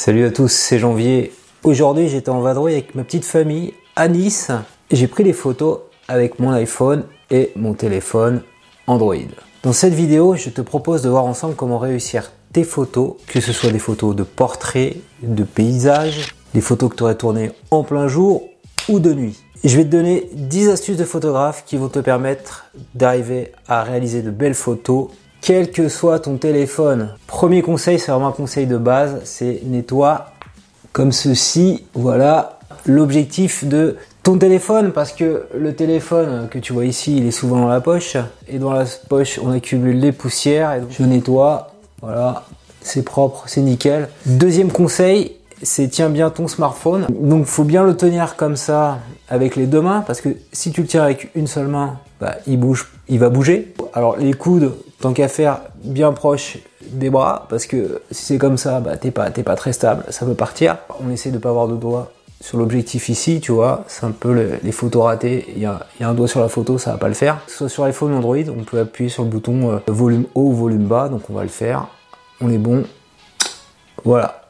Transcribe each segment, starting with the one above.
Salut à tous, c'est Janvier. Aujourd'hui, j'étais en vadrouille avec ma petite famille à Nice. J'ai pris des photos avec mon iPhone et mon téléphone Android. Dans cette vidéo, je te propose de voir ensemble comment réussir tes photos, que ce soit des photos de portraits, de paysages, des photos que tu aurais tournées en plein jour ou de nuit. Je vais te donner 10 astuces de photographe qui vont te permettre d'arriver à réaliser de belles photos quel que soit ton téléphone. Premier conseil, c'est vraiment un conseil de base, c'est nettoie comme ceci, voilà l'objectif de ton téléphone parce que le téléphone que tu vois ici, il est souvent dans la poche et dans la poche, on accumule les poussières et donc je nettoie, voilà, c'est propre, c'est nickel. Deuxième conseil, c'est tiens bien ton smartphone. Donc faut bien le tenir comme ça avec les deux mains parce que si tu le tiens avec une seule main, bah, il bouge, il va bouger. Alors les coudes, tant qu'à faire bien proche des bras parce que si c'est comme ça, bah, t'es pas, pas très stable, ça peut partir. On essaie de pas avoir de doigts sur l'objectif ici, tu vois, c'est un peu les, photos ratées. Il y, a, un doigt sur la photo, ça va pas le faire. Soit sur iPhone Android, on peut appuyer sur le bouton euh, volume haut ou volume bas, donc on va le faire. On est bon. Voilà,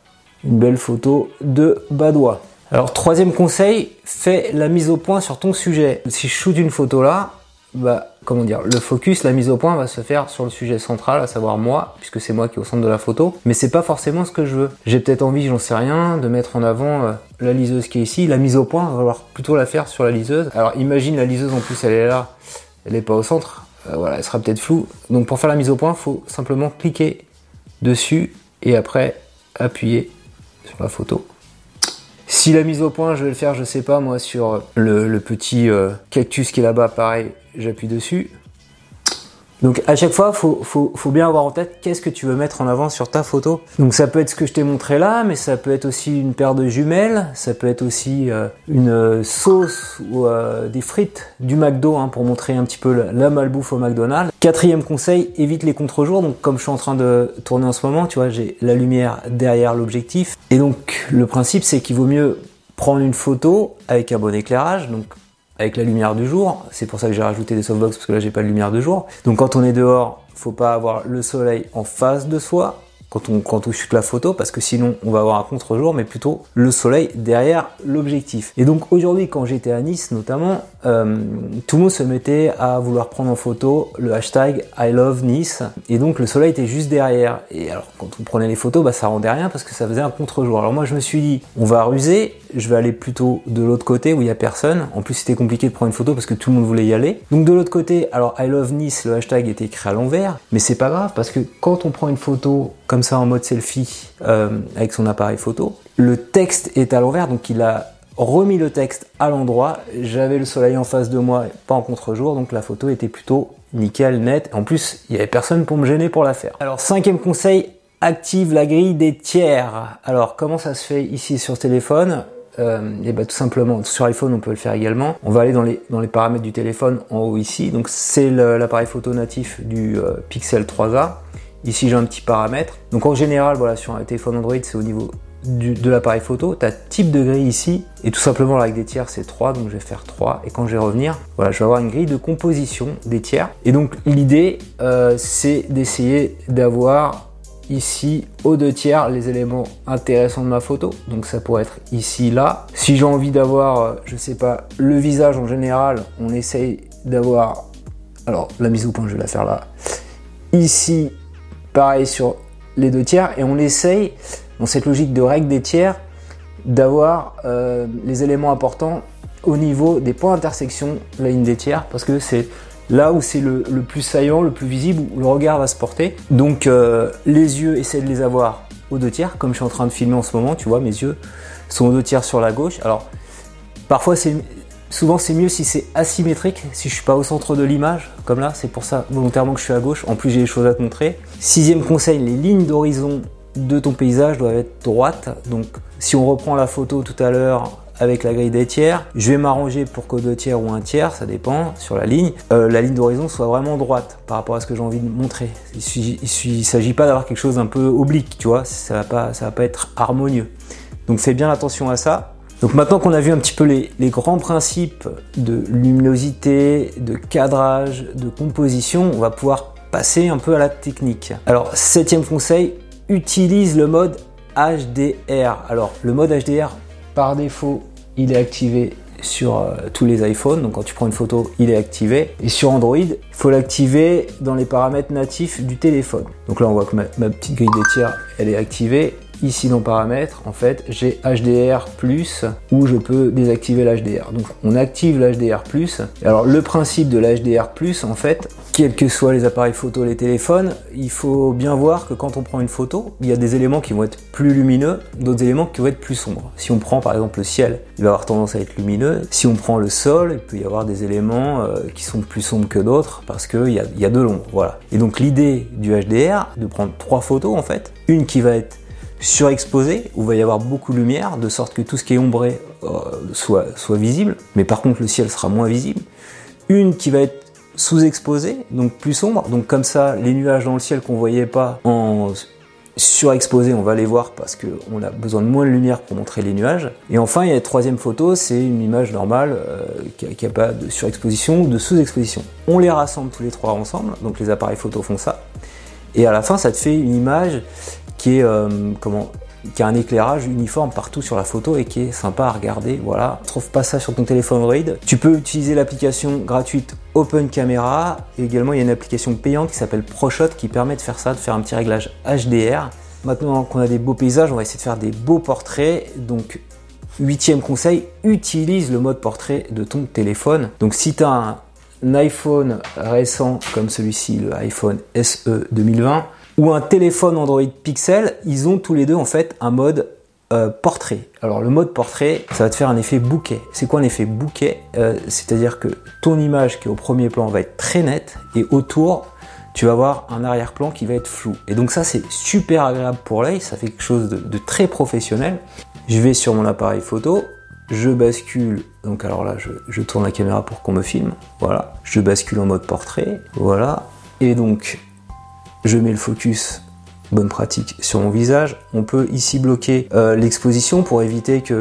une belle photo de bas doigt. Alors troisième conseil, fais la mise au point sur ton sujet. Si je shoot une photo là, bah comment dire, le focus, la mise au point va se faire sur le sujet central, à savoir moi, puisque c'est moi qui est au centre de la photo. Mais c'est pas forcément ce que je veux. J'ai peut-être envie, j'en sais rien, de mettre en avant euh, la liseuse qui est ici. La mise au point, va falloir plutôt la faire sur la liseuse. Alors imagine la liseuse en plus, elle est là, elle est pas au centre. Euh, voilà, elle sera peut-être floue. Donc pour faire la mise au point, faut simplement cliquer dessus et après appuyer sur la photo. Si la mise au point, je vais le faire, je sais pas moi, sur le, petit euh, cactus qui est là-bas, pareil, j'appuie dessus. Donc à chaque fois, faut, faut, bien avoir en tête qu'est-ce que tu veux mettre en avant sur ta photo. Donc ça peut être ce que je t'ai montré là, mais ça peut être aussi une paire de jumelles, ça peut être aussi euh, une euh, sauce ou euh, des frites du McDo hein, pour montrer un petit peu la, malbouffe au McDonald's. Quatrième conseil, évite les contre-jours. Donc comme je suis en train de tourner en ce moment, tu vois, j'ai la lumière derrière l'objectif. Et donc le principe, c'est qu'il vaut mieux prendre une photo avec un bon éclairage. Donc avec la lumière du jour. C'est pour ça que j'ai rajouté des softbox parce que là j'ai pas de lumière de jour. Donc quand on est dehors, faut pas avoir le soleil en face de soi quand on, quand on chute la photo parce que sinon on va avoir un contre-jour mais plutôt le soleil derrière l'objectif. Et donc aujourd'hui quand j'étais à Nice notamment, euh, tout le monde se mettait à vouloir prendre en photo le hashtag I love Nice et donc le soleil était juste derrière. Et alors quand on prenait les photos, bah, ça rendait rien parce que ça faisait un contre-jour. Alors moi je me suis dit on va ruser, je vais aller plutôt de l'autre côté où il y a personne. En plus c'était compliqué de prendre une photo parce que tout le monde voulait y aller. Donc de l'autre côté, alors I love Nice, le hashtag était écrit à l'envers, mais c'est pas grave parce que quand on prend une photo comme ça en mode selfie euh, avec son appareil photo. Le texte est à l'envers, donc il a remis le texte à l'endroit. J'avais le soleil en face de moi, pas en contre-jour, donc la photo était plutôt nickel, net. En plus, il n'y avait personne pour me gêner pour la faire. Alors cinquième conseil, active la grille des tiers. Alors comment ça se fait ici sur téléphone? Euh, et bah, tout simplement sur iPhone on peut le faire également. On va aller dans les, dans les paramètres du téléphone en haut ici. Donc c'est l'appareil photo natif du euh, Pixel 3a. Ici j'ai un petit paramètre. Donc en général, voilà, sur un téléphone Android, c'est au niveau de l'appareil photo. Tu as type de grille ici. Et tout simplement avec des tiers, c'est 3. Donc je vais faire 3. Et quand je vais revenir, voilà, je vais avoir une grille de composition des tiers. Et donc l'idée, euh, c'est d'essayer d'avoir ici aux deux tiers les éléments intéressants de ma photo. Donc ça pourrait être ici, là. Si j'ai envie d'avoir, je sais pas, le visage en général, on essaye d'avoir. Alors la mise au point, je vais la faire là. Ici, pareil sur les deux tiers et on essaye, dans cette logique de règle des tiers, d'avoir euh, les éléments importants au niveau des points d'intersection la ligne des tiers parce que c'est là où c'est le, plus saillant, le plus visible, où le regard va se porter. Donc euh, les yeux, essaient de les avoir aux deux tiers, comme je suis en train de filmer en ce moment, tu vois, mes yeux sont aux deux tiers sur la gauche. Alors parfois c'est Souvent, c'est mieux si c'est asymétrique, si je suis pas au centre de l'image, comme là, c'est pour ça volontairement que je suis à gauche. En plus, j'ai des choses à te montrer. Sixième conseil, les lignes d'horizon de ton paysage doivent être droites. Donc, si on reprend la photo tout à l'heure avec la grille des tiers, je vais m'arranger pour que deux tiers ou un tiers, ça dépend, sur la ligne, euh, la ligne d'horizon soit vraiment droite par rapport à ce que j'ai envie de montrer. Il ne s'agit pas d'avoir quelque chose d'un peu oblique, tu vois, ça va va pas être harmonieux. Donc fais bien attention à ça. Donc maintenant qu'on a vu un petit peu les, grands principes de luminosité, de cadrage, de composition, on va pouvoir passer un peu à la technique. Alors septième conseil, utilise le mode HDR. Alors, le mode HDR, par défaut, il est activé sur euh, tous les iPhones. Donc quand tu prends une photo, il est activé. Et sur Android, il faut l'activer dans les paramètres natifs du téléphone. Donc là, on voit que ma, petite grille des tiers, elle est activée. Ici dans paramètres, en fait, j'ai HDR+, où je peux désactiver l'HDR. Donc on active l'HDR+. Alors le principe de l'HDR+, en fait, quels que soient les appareils photo, les téléphones, il faut bien voir que quand on prend une photo, il y a des éléments qui vont être plus lumineux, d'autres éléments qui vont être plus sombres. Si on prend par exemple le ciel, il va avoir tendance à être lumineux. Si on prend le sol, il peut y avoir des éléments euh, qui sont plus sombres que d'autres parce qu'il y y a de l'ombre. Voilà. Et donc l'idée du HDR, de prendre trois photos en fait, une qui va être surexposé, où il va y avoir beaucoup de lumière, de sorte que tout ce qui est ombré euh, soit, visible, mais par contre le ciel sera moins visible. Une qui va être sous-exposée, donc plus sombre, donc comme ça les nuages dans le ciel qu'on voyait pas en surexposé, on va les voir parce qu'on a besoin de moins de lumière pour montrer les nuages. Et enfin, il y a la troisième photo, c'est une image normale euh, qui n'a pas de surexposition ou de sous-exposition. On les rassemble tous les trois ensemble, donc les appareils photo font ça. Et à la fin, ça te fait une image qui est euh, comment qui a un éclairage uniforme partout sur la photo et qui est sympa à regarder. Voilà, trouve pas ça sur ton téléphone Android. Tu peux utiliser l'application gratuite Open Camera également il y a une application payante qui s'appelle ProShot qui permet de faire ça, de faire un petit réglage HDR. Maintenant qu'on a des beaux paysages, on va essayer de faire des beaux portraits. Donc huitième conseil, utilise le mode portrait de ton téléphone. Donc si tu as un iPhone récent comme celui-ci, le iPhone SE 2020, ou un téléphone Android Pixel, ils ont tous les deux en fait un mode euh, portrait. Alors le mode portrait, ça va te faire un effet bouquet. C'est quoi un effet bouquet? Euh, C'est-à-dire que ton image qui est au premier plan va être très nette et autour, tu vas avoir un arrière-plan qui va être flou. Et donc ça c'est super agréable pour l'œil, ça fait quelque chose de, très professionnel. Je vais sur mon appareil photo, je bascule, donc alors là je tourne la caméra pour qu'on me filme, voilà, je bascule en mode portrait, voilà, et donc je mets le focus bonne pratique sur mon visage. On peut ici bloquer euh, l'exposition pour éviter qu'il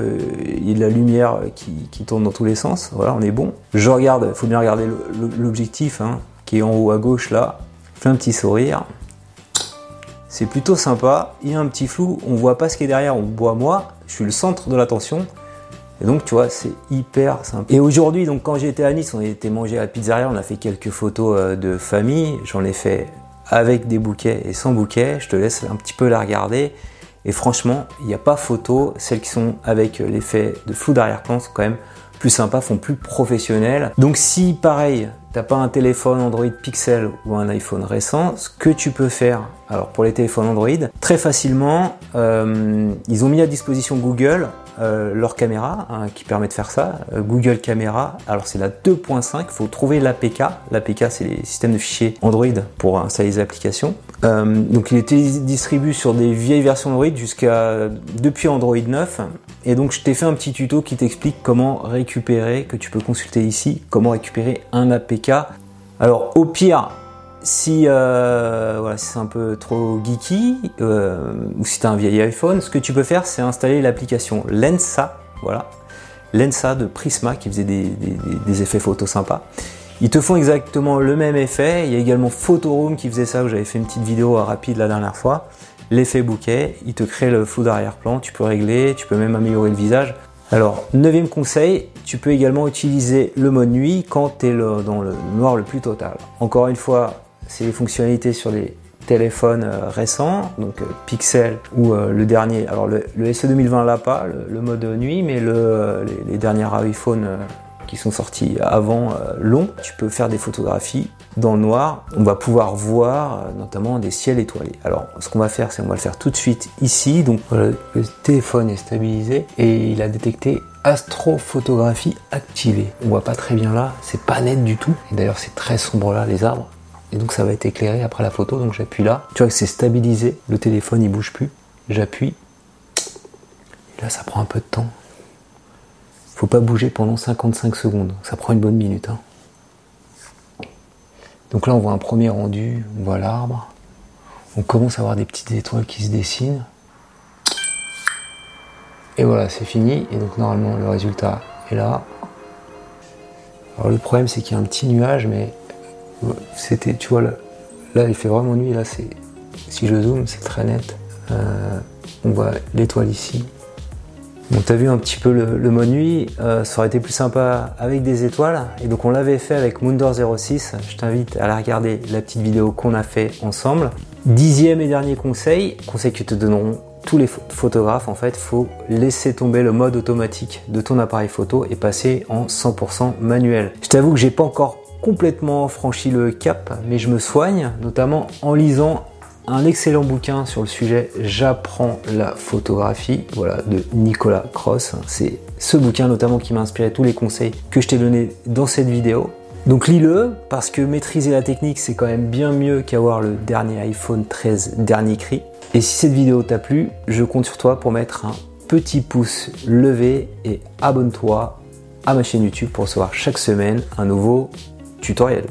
y ait de la lumière qui, tourne dans tous les sens. Voilà, on est bon. Je regarde, il faut bien regarder l'objectif hein, qui est en haut à gauche là. Fais un petit sourire. C'est plutôt sympa. Il y a un petit flou, on voit pas ce qui est derrière, on voit moi. Je suis le centre de l'attention. Et donc, tu vois, c'est hyper sympa. Et aujourd'hui, donc, quand j'étais à Nice, on était mangé à la pizzeria, on a fait quelques photos euh, de famille. J'en ai fait avec des bouquets et sans bouquets. Je te laisse un petit peu la regarder. Et franchement, il n'y a pas photo. Celles qui sont avec l'effet de flou d'arrière-plan sont quand même plus sympas, font plus professionnel. Donc si pareil, t'as pas un téléphone Android Pixel ou un iPhone récent, ce que tu peux faire, alors pour les téléphones Android, très facilement, euh, ils ont mis à disposition Google euh, leur caméra hein, qui permet de faire ça, euh, Google Caméra. Alors c'est la 2.5, il faut trouver l'APK. L'APK c'est les systèmes de fichiers Android pour installer les applications. Euh, donc il était distribué sur des vieilles versions Android jusqu'à depuis Android 9. Et donc je t'ai fait un petit tuto qui t'explique comment récupérer, que tu peux consulter ici, comment récupérer un APK. Alors au pire, si, euh, voilà, c'est un peu trop geeky euh, ou si tu as un vieil iPhone, ce que tu peux faire, c'est installer l'application Lensa, voilà, Lensa de Prisma qui faisait des, effets photos sympas. Ils te font exactement le même effet. Il y a également Photoroom qui faisait ça, où j'avais fait une petite vidéo rapide la dernière fois. L'effet bouquet, il te crée le flou d'arrière-plan, tu peux régler, tu peux même améliorer le visage. Alors, neuvième conseil, tu peux également utiliser le mode nuit quand tu es dans le noir le plus total. Encore une fois, c'est les fonctionnalités sur les téléphones euh, récents, donc euh, Pixel ou euh, le dernier. Alors le, SE 2020 l'a pas, le, mode nuit, mais le, les, les, derniers iPhones qui sont sortis avant long, tu peux faire des photographies dans le noir. On va pouvoir voir notamment des ciels étoilés. Alors ce qu'on va faire, c'est on va le faire tout de suite ici. Donc le téléphone est stabilisé et il a détecté astrophotographie activée. On voit pas très bien là, c'est pas net du tout. Et d'ailleurs c'est très sombre là les arbres et donc ça va être éclairé après la photo. Donc j'appuie là. Tu vois que c'est stabilisé. Le téléphone il bouge plus. J'appuie. Et là ça prend un peu de temps. Faut pas bouger pendant 55 secondes. Ça prend une bonne minute. Hein. Donc là on voit un premier rendu. On voit l'arbre. On commence à voir des petites étoiles qui se dessinent. Et voilà, c'est fini. Et donc normalement le résultat est là. Alors le problème c'est qu'il y a un petit nuage, mais c'était, tu vois, là, là, il fait vraiment nuit. Là, c'est, si je zoome, c'est très net. Euh, On voit l'étoile ici. Bon, t'as vu un petit peu le, mode nuit, euh, ça aurait été plus sympa avec des étoiles. Et donc on l'avait fait avec Moondor 06. Je t'invite à la regarder, la petite vidéo qu'on a fait ensemble. Dixième et dernier conseil, conseil que te donneront tous les photographes, en fait, faut laisser tomber le mode automatique de ton appareil photo et passer en 100% manuel. Je t'avoue que j'ai pas encore complètement franchi le cap, mais je me soigne, notamment en lisant un excellent bouquin sur le sujet J'apprends la photographie, voilà, de Nicolas Cross. C'est ce bouquin notamment qui m'a inspiré tous les conseils que je t'ai donnés dans cette vidéo. Donc lis-le parce que maîtriser la technique c'est quand même bien mieux qu'avoir le dernier iPhone 13 dernier cri. Et si cette vidéo t'a plu, je compte sur toi pour mettre un petit pouce levé et abonne-toi à ma chaîne YouTube pour recevoir chaque semaine un nouveau tutoriel.